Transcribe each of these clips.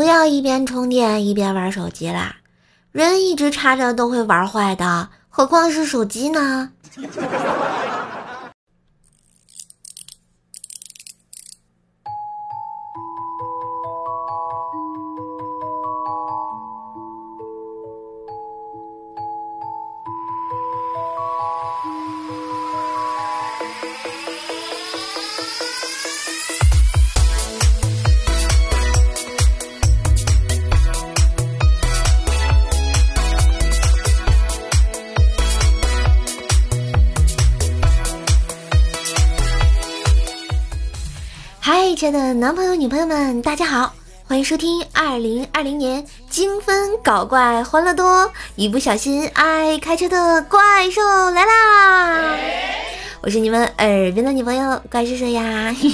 不要一边充电一边玩手机啦，人一直插着都会玩坏的，何况是手机呢？亲爱的男朋友、女朋友们，大家好，欢迎收听二零二零年精分搞怪欢乐多，一不小心爱开车的怪兽来啦！我是你们耳边的女朋友怪兽兽呀。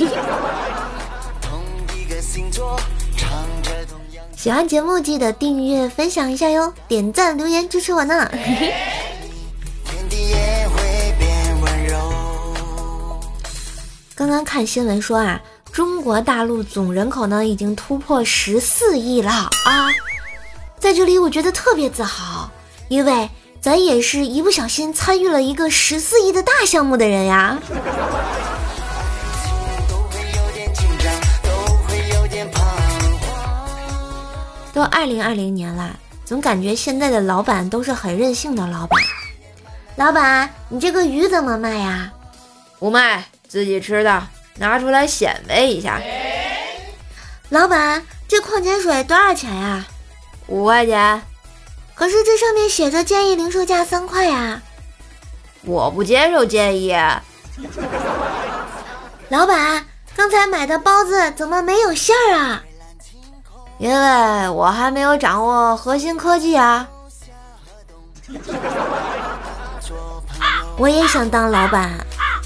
喜欢节目记得订阅、分享一下哟，点赞、留言支持我呢。刚刚看新闻说啊。中国大陆总人口呢已经突破十四亿了啊！在这里我觉得特别自豪，因为咱也是一不小心参与了一个十四亿的大项目的人呀。都二零二零年了，总感觉现在的老板都是很任性的老板。老板，你这个鱼怎么卖呀？不卖，自己吃的。拿出来显摆一下，老板，这矿泉水多少钱呀？五块钱。可是这上面写着建议零售价三块呀。我不接受建议。老板，刚才买的包子怎么没有馅儿啊？因为我还没有掌握核心科技啊。我也想当老板。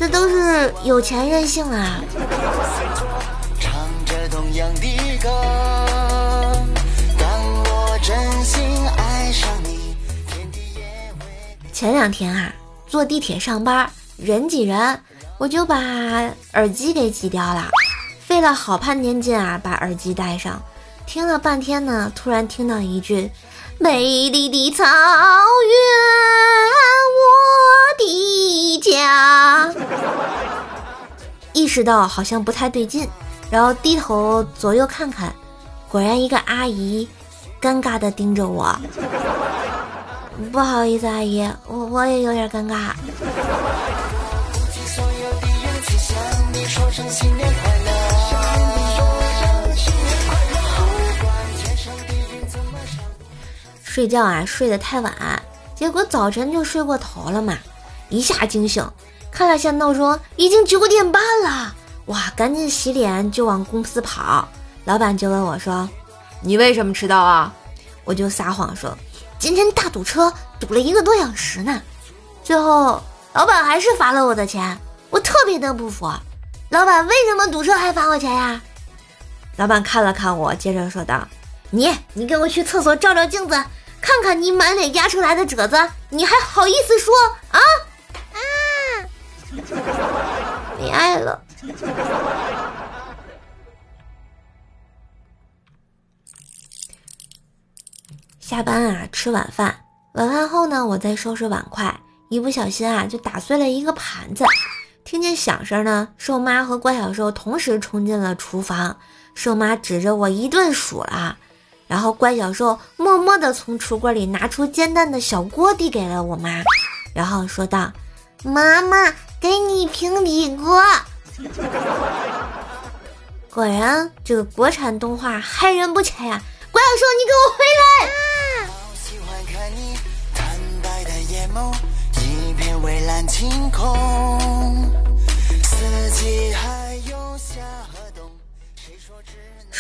这都是有钱任性啊！前两天啊，坐地铁上班，人挤人，我就把耳机给挤掉了，费了好半天劲啊，把耳机戴上，听了半天呢，突然听到一句：“美丽的草原，我的家。”意识到好像不太对劲，然后低头左右看看，果然一个阿姨尴尬的盯着我。不好意思，阿姨，我我也有点尴尬。睡觉啊，睡得太晚，结果早晨就睡过头了嘛，一下惊醒。看了下闹钟，已经九点半了，哇！赶紧洗脸就往公司跑。老板就问我说：“你为什么迟到啊？”我就撒谎说：“今天大堵车，堵了一个多小时呢。”最后老板还是罚了我的钱，我特别的不服。老板为什么堵车还罚我钱呀？老板看了看我，接着说道：“你你给我去厕所照照镜子，看看你满脸压出来的褶子，你还好意思说啊？”啊你爱了。下班啊，吃晚饭。晚饭后呢，我在收拾碗筷，一不小心啊，就打碎了一个盘子。听见响声呢，瘦妈和怪小兽同时冲进了厨房。瘦妈指着我一顿数了，然后怪小兽默默的从橱柜里拿出煎蛋的小锅递给了我妈，然后说道：“妈妈。”给你平底锅。果然，这个国产动画害人不浅呀！怪兽，你给我回来！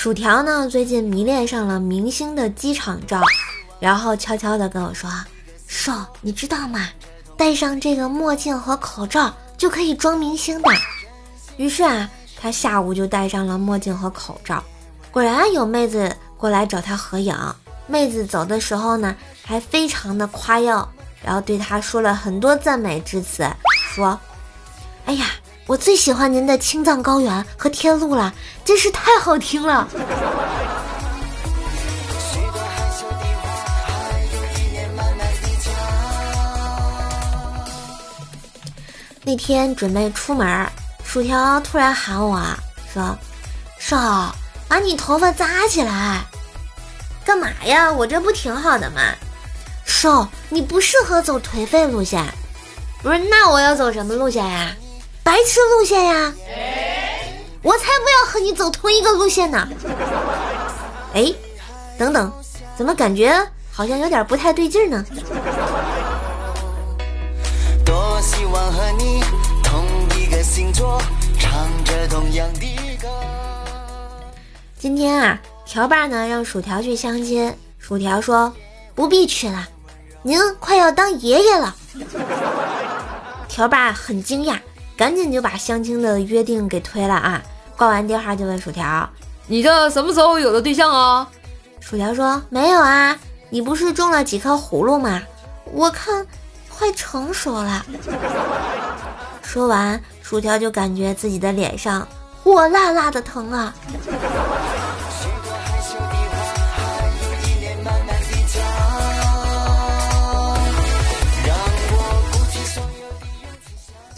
薯条呢？最近迷恋上了明星的机场照，然后悄悄的跟我说：“瘦，你知道吗？戴上这个墨镜和口罩。”就可以装明星的。于是啊，他下午就戴上了墨镜和口罩，果然有妹子过来找他合影。妹子走的时候呢，还非常的夸耀，然后对他说了很多赞美之词，说：“哎呀，我最喜欢您的《青藏高原》和《天路》了，真是太好听了。那天准备出门，薯条突然喊我说：“少，把你头发扎起来，干嘛呀？我这不挺好的吗？”少，你不适合走颓废路线。不是，那我要走什么路线呀、白痴路线呀！我才不要和你走同一个路线呢。哎，等等，怎么感觉好像有点不太对劲呢？多希望和你同一个星座，唱着同样的歌。今天啊。条爸呢让薯条去相亲，薯条说不必去了，您快要当爷爷了。条爸很惊讶，赶紧就把相亲的约定给推了啊。挂完电话就问薯条：“你这什么时候有的对象啊？”薯条说：“没有啊，你不是种了几颗葫芦吗？我看快成熟了。”说完，薯条就感觉自己的脸上火辣辣的疼啊。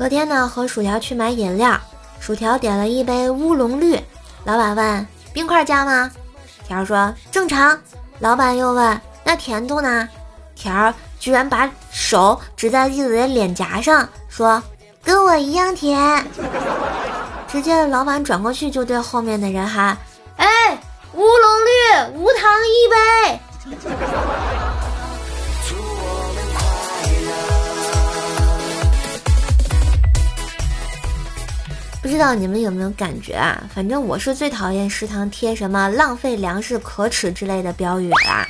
昨天呢，和薯条去买饮料，薯条点了一杯乌龙绿，老板问冰块加吗？条说正常。老板又问那甜度呢？条居然把手指在自己的脸颊上，说跟我一样甜。只见老板转过去就对后面的人喊：“哎，乌龙绿，无糖一杯。”不知道你们有没有感觉啊？反正我是最讨厌食堂贴什么“浪费粮食可耻”之类的标语啦。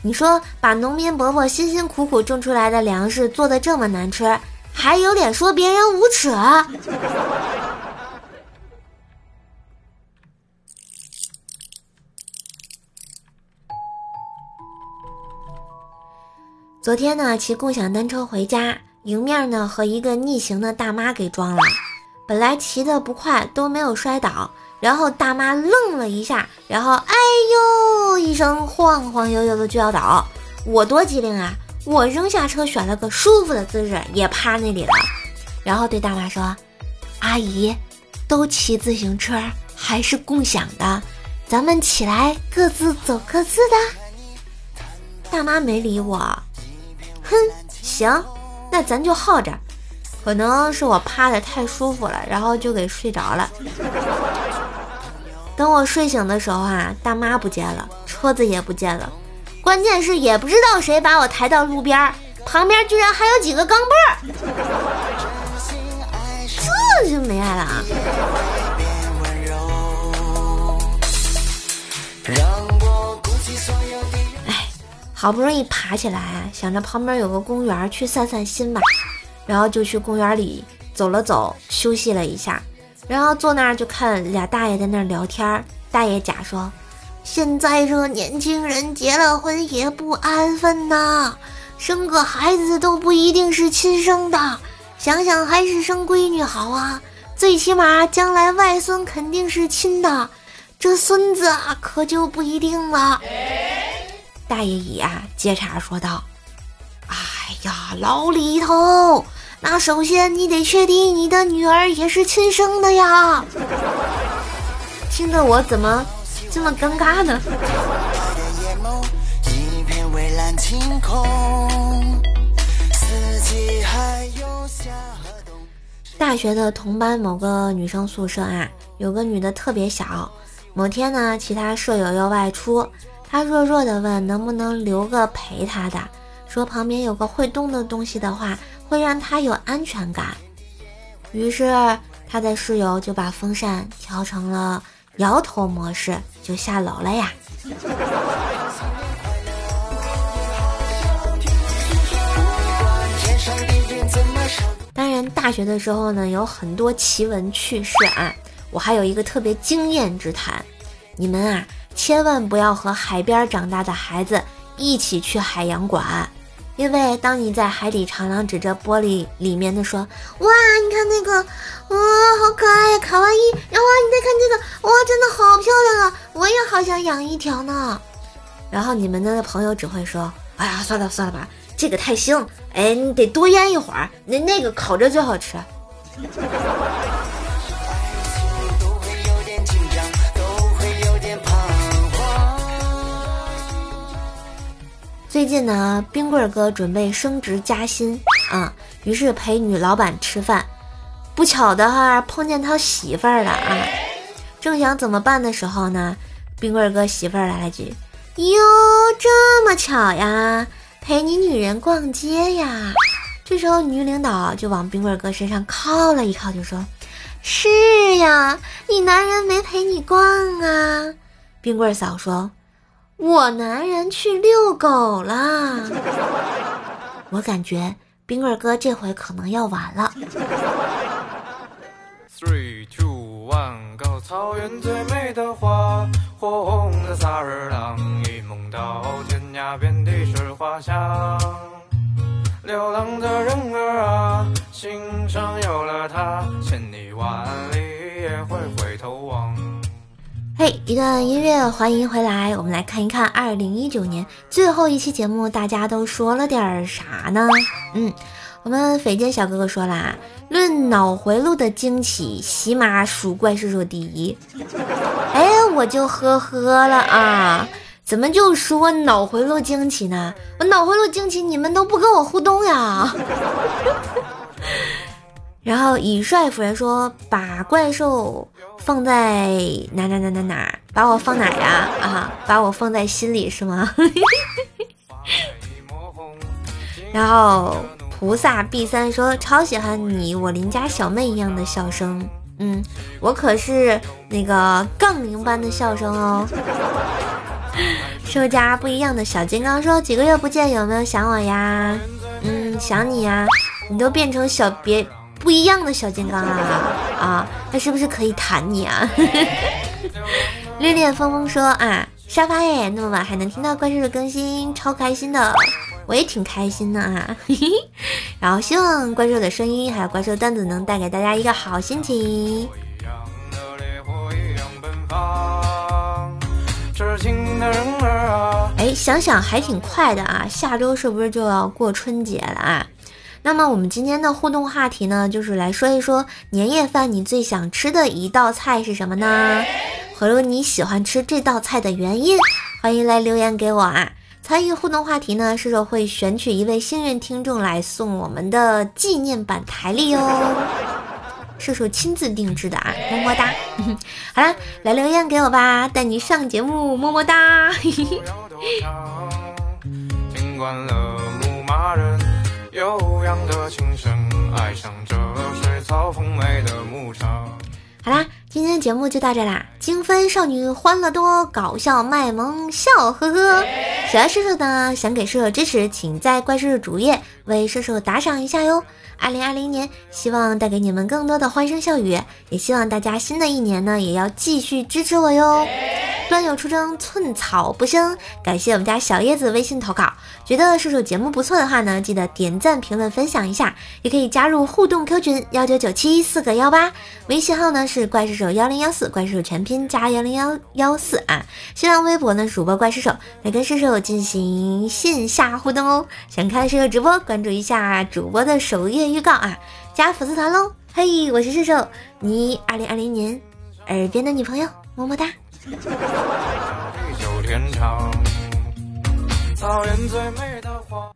你说把农民伯伯辛辛苦苦种出来的粮食做的这么难吃，还有脸说别人无耻？昨天呢，骑共享单车回家，迎面呢和一个逆行的大妈给撞了。本来骑的不快，都没有摔倒，然后大妈愣了一下，然后哎呦一声，晃晃悠悠的就要倒。我多机灵啊！我扔下车，选了个舒服的姿势，也趴那里了。然后对大妈说：“阿姨，都骑自行车还是共享的，咱们起来各自走各自的。”大妈没理我。哼，行，那咱就耗着。可能是我趴的太舒服了，然后就给睡着了。等我睡醒的时候啊，大妈不见了，车子也不见了，关键是也不知道谁把我抬到路边，旁边居然还有几个钢镚儿，这就没爱了啊！哎，好不容易爬起来，想着旁边有个公园，去散散心吧。然后就去公园里走了走，休息了一下，然后坐那儿就看俩大爷在那儿聊天。大爷甲说：“现在这年轻人结了婚也不安分呐，生个孩子都不一定是亲生的，想想还是生闺女好啊，最起码将来外孙肯定是亲的，这孙子啊可就不一定了。”大爷乙啊接茬说道：“哎呀，老李头。”那首先你得确定你的女儿也是亲生的呀，听得我怎么这么尴尬呢？大学的同班某个女生宿舍啊，有个女的特别小。某天呢，其他舍友要外出，她弱弱的问能不能留个陪她的，说旁边有个会动的东西的话。会让他有安全感，于是他的室友就把风扇调成了摇头模式，就下楼了呀。当然，大学的时候呢，有很多奇闻趣事啊。我还有一个特别惊艳之谈，你们啊，千万不要和海边长大的孩子一起去海洋馆。因为当你在海底长廊指着玻璃里面的说：“哇，你看那个，哇，好可爱呀，卡哇伊！然后你再看这个，哇，真的好漂亮啊！我也好想养一条呢。”然后你们的朋友只会说：“哎呀，算了算了吧，这个太腥，哎，你得多腌一会儿，那那个烤着最好吃。”最近呢，冰棍哥准备升职加薪啊，于是陪女老板吃饭，不巧的哈碰见他媳妇儿了啊。正想怎么办的时候呢，冰棍哥媳妇儿来了句：“哟，这么巧呀，陪你女人逛街呀。”这时候女领导就往冰棍哥身上靠了一靠，就说：“是呀，你男人没陪你逛啊。”冰棍嫂说。我男人去遛狗啦，我感觉冰棍哥这回可能要完了。Three two one go，草原最美的花，火红的萨日朗，一梦到天涯，遍地是花香。流浪的人一段音乐，欢迎回来。我们来看一看二零一九年最后一期节目，大家都说了点啥呢？嗯，我们匪间小哥哥说啦，论脑回路的惊奇，喜马属怪兽兽第一。哎，我就呵呵了啊，怎么就说脑回路惊奇呢？我脑回路惊奇，你们都不跟我互动呀？然后以帅夫人说：“把怪兽放在哪哪哪哪哪？把我放哪呀？啊，把我放在心里是吗？”然后菩萨 B 三说：“超喜欢你，我邻家小妹一样的笑声。嗯，我可是那个杠铃般的笑声哦。”售价不一样的小金刚说：“几个月不见，有没有想我呀？嗯，想你呀，你都变成小别。”不一样的小金刚啊 啊，那是不是可以弹你啊？恋恋风风说啊，沙发耶，那么晚还能听到怪兽的更新，超开心的，我也挺开心的啊。然后希望怪兽的声音还有怪兽段子能带给大家一个好心情。哎，想想还挺快的啊，下周是不是就要过春节了啊？那么我们今天的互动话题呢，就是来说一说年夜饭你最想吃的一道菜是什么呢？和有你喜欢吃这道菜的原因，欢迎来留言给我啊！参与互动话题呢，射手会选取一位幸运听众来送我们的纪念版台历哦，射手亲自定制的啊，么么哒！好啦，来留言给我吧，带你上节目，么么哒！悠扬的琴声，爱上这水草丰美的牧场。好啦，今天的节目就到这啦！精分少女欢乐多，搞笑卖萌笑呵呵。喜欢叔叔的，想给叔叔支持，请在怪兽主页为射手打赏一下哟。二零二零年，希望带给你们更多的欢声笑语，也希望大家新的一年呢，也要继续支持我哟。端友出征，寸草不生。感谢我们家小叶子微信投稿，觉得射手节目不错的话呢，记得点赞、评论、分享一下，也可以加入互动 Q 群幺九九七四个幺八，微信号呢是怪兽手幺零幺四，怪兽手全拼加幺零幺幺四啊。新浪微博呢主播怪兽手来跟射手进行线下互动哦。想看射手直播，关注一下主播的首页预告啊，加粉丝团喽。嘿，我是射手，你二零二零年耳边的女朋友，么么哒。草原最美的花。